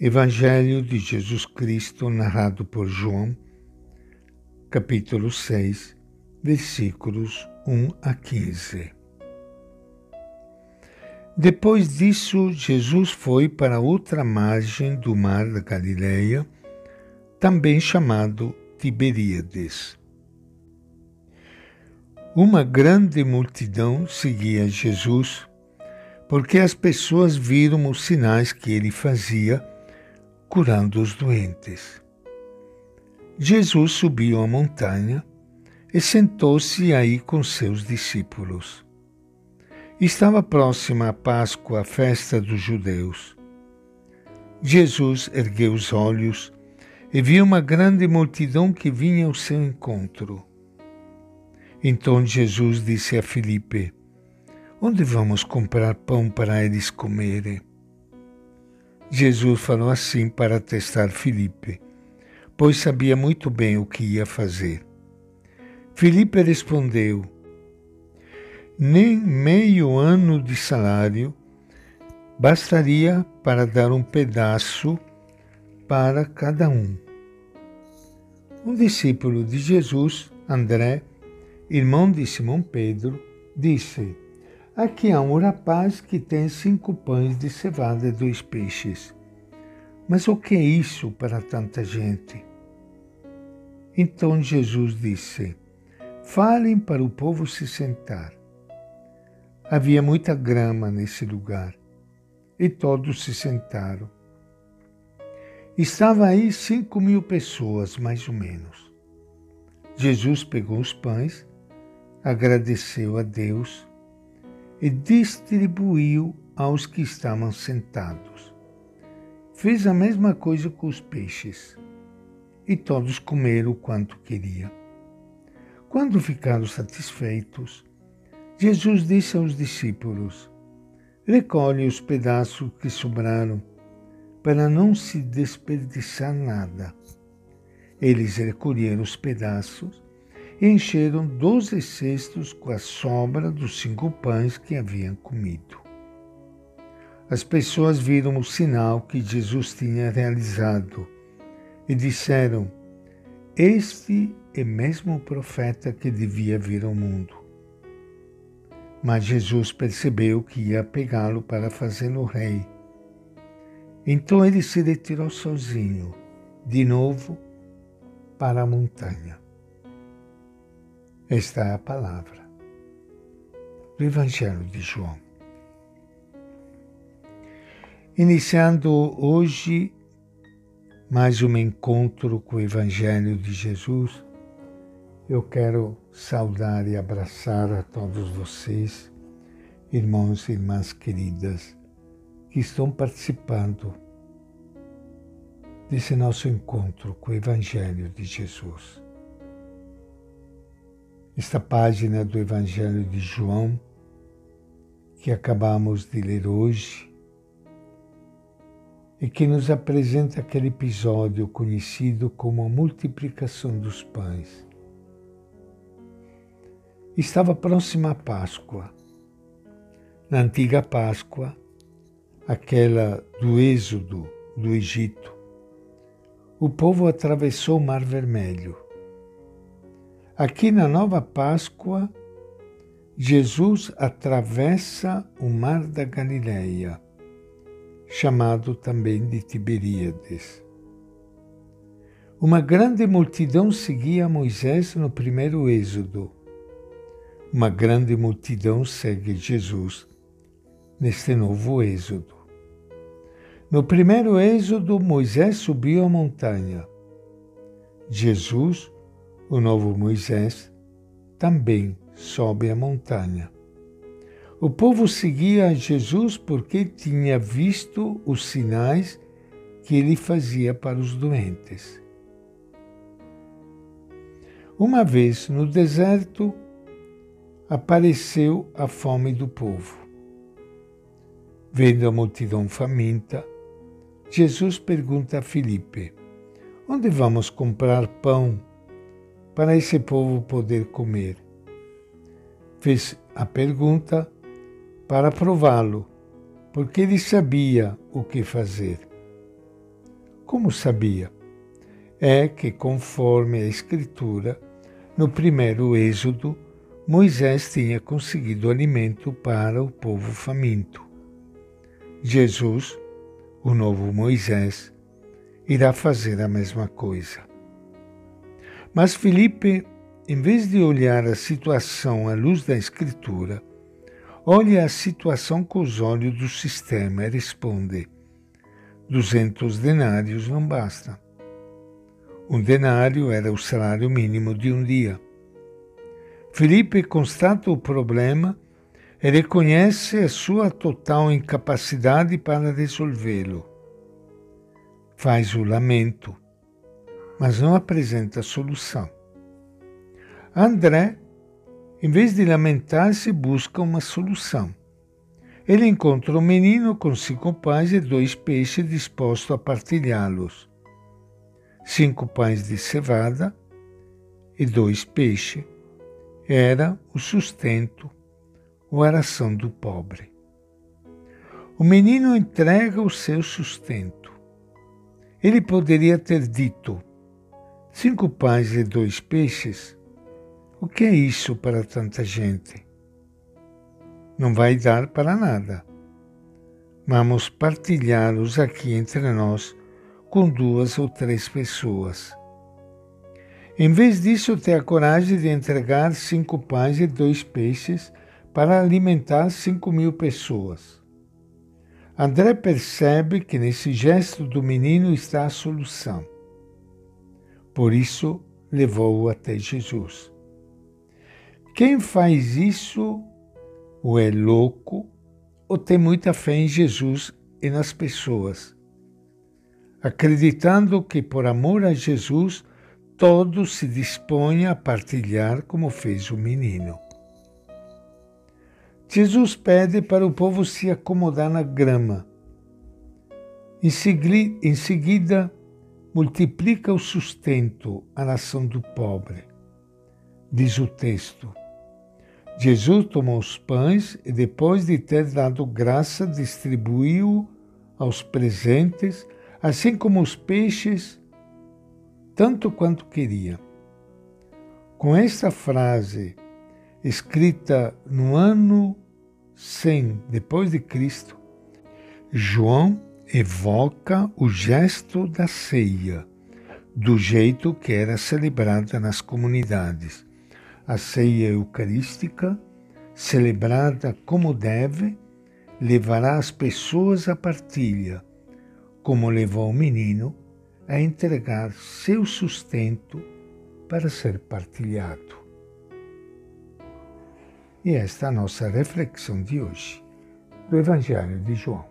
Evangelho de Jesus Cristo, narrado por João, capítulo 6, versículos 1 a 15. Depois disso, Jesus foi para outra margem do mar da Galileia, também chamado Tiberíades. Uma grande multidão seguia Jesus, porque as pessoas viram os sinais que ele fazia curando os doentes. Jesus subiu a montanha e sentou-se aí com seus discípulos. Estava próxima a Páscoa, a festa dos judeus. Jesus ergueu os olhos e viu uma grande multidão que vinha ao seu encontro. Então Jesus disse a Filipe: Onde vamos comprar pão para eles comerem? Jesus falou assim para testar Filipe, pois sabia muito bem o que ia fazer. Filipe respondeu: Nem meio ano de salário bastaria para dar um pedaço para cada um. Um discípulo de Jesus, André, irmão de Simão Pedro, disse: Aqui há um rapaz que tem cinco pães de cevada e dois peixes. Mas o que é isso para tanta gente? Então Jesus disse: Falem para o povo se sentar. Havia muita grama nesse lugar e todos se sentaram. Estava aí cinco mil pessoas, mais ou menos. Jesus pegou os pães, agradeceu a Deus e distribuiu aos que estavam sentados. Fez a mesma coisa com os peixes, e todos comeram quanto queriam. Quando ficaram satisfeitos, Jesus disse aos discípulos: Recolhe os pedaços que sobraram, para não se desperdiçar nada. Eles recolheram os pedaços encheram doze cestos com a sobra dos cinco pães que haviam comido. As pessoas viram o sinal que Jesus tinha realizado e disseram: Este é mesmo o profeta que devia vir ao mundo. Mas Jesus percebeu que ia pegá-lo para fazê-lo rei. Então ele se retirou sozinho, de novo, para a montanha. Esta é a palavra do Evangelho de João. Iniciando hoje mais um encontro com o Evangelho de Jesus, eu quero saudar e abraçar a todos vocês, irmãos e irmãs queridas, que estão participando desse nosso encontro com o Evangelho de Jesus esta página do Evangelho de João que acabamos de ler hoje e que nos apresenta aquele episódio conhecido como a multiplicação dos pães. Estava próxima a Páscoa. Na antiga Páscoa, aquela do êxodo do Egito, o povo atravessou o Mar Vermelho Aqui na nova Páscoa, Jesus atravessa o mar da Galileia, chamado também de Tiberíades. Uma grande multidão seguia Moisés no primeiro êxodo. Uma grande multidão segue Jesus neste novo êxodo. No primeiro êxodo, Moisés subiu a montanha. Jesus o novo Moisés também sobe a montanha. O povo seguia Jesus porque tinha visto os sinais que ele fazia para os doentes. Uma vez no deserto, apareceu a fome do povo. Vendo a multidão faminta, Jesus pergunta a Filipe: Onde vamos comprar pão para esse povo poder comer. Fez a pergunta para prová-lo, porque ele sabia o que fazer. Como sabia? É que, conforme a Escritura, no primeiro êxodo, Moisés tinha conseguido alimento para o povo faminto. Jesus, o novo Moisés, irá fazer a mesma coisa. Mas Felipe, em vez de olhar a situação à luz da Escritura, olha a situação com os olhos do sistema e responde: duzentos denários não basta. Um denário era o salário mínimo de um dia. Felipe constata o problema e reconhece a sua total incapacidade para resolvê-lo. Faz o lamento, mas não apresenta solução. André, em vez de lamentar-se, busca uma solução. Ele encontra um menino com cinco pães e dois peixes disposto a partilhá-los. Cinco pães de cevada e dois peixes. Era o sustento a ração do pobre. O menino entrega o seu sustento. Ele poderia ter dito: cinco pães e dois peixes? O que é isso para tanta gente? Não vai dar para nada. Vamos partilhá-los aqui entre nós com duas ou três pessoas. Em vez disso, tem a coragem de entregar cinco pães e dois peixes para alimentar cinco mil pessoas. André percebe que nesse gesto do menino está a solução. Por isso, levou-o até Jesus. Quem faz isso ou é louco ou tem muita fé em Jesus e nas pessoas, acreditando que por amor a Jesus todos se dispõem a partilhar como fez o menino. Jesus pede para o povo se acomodar na grama. Em seguida, multiplica o sustento à nação do pobre. Diz o texto. Jesus tomou os pães e, depois de ter dado graça, distribuiu aos presentes, assim como os peixes, tanto quanto queria. Com esta frase, escrita no ano 100 depois de Cristo, João evoca o gesto da ceia, do jeito que era celebrada nas comunidades. A ceia eucarística, celebrada como deve, levará as pessoas à partilha, como levou o menino a entregar seu sustento para ser partilhado. E esta é a nossa reflexão de hoje do Evangelho de João.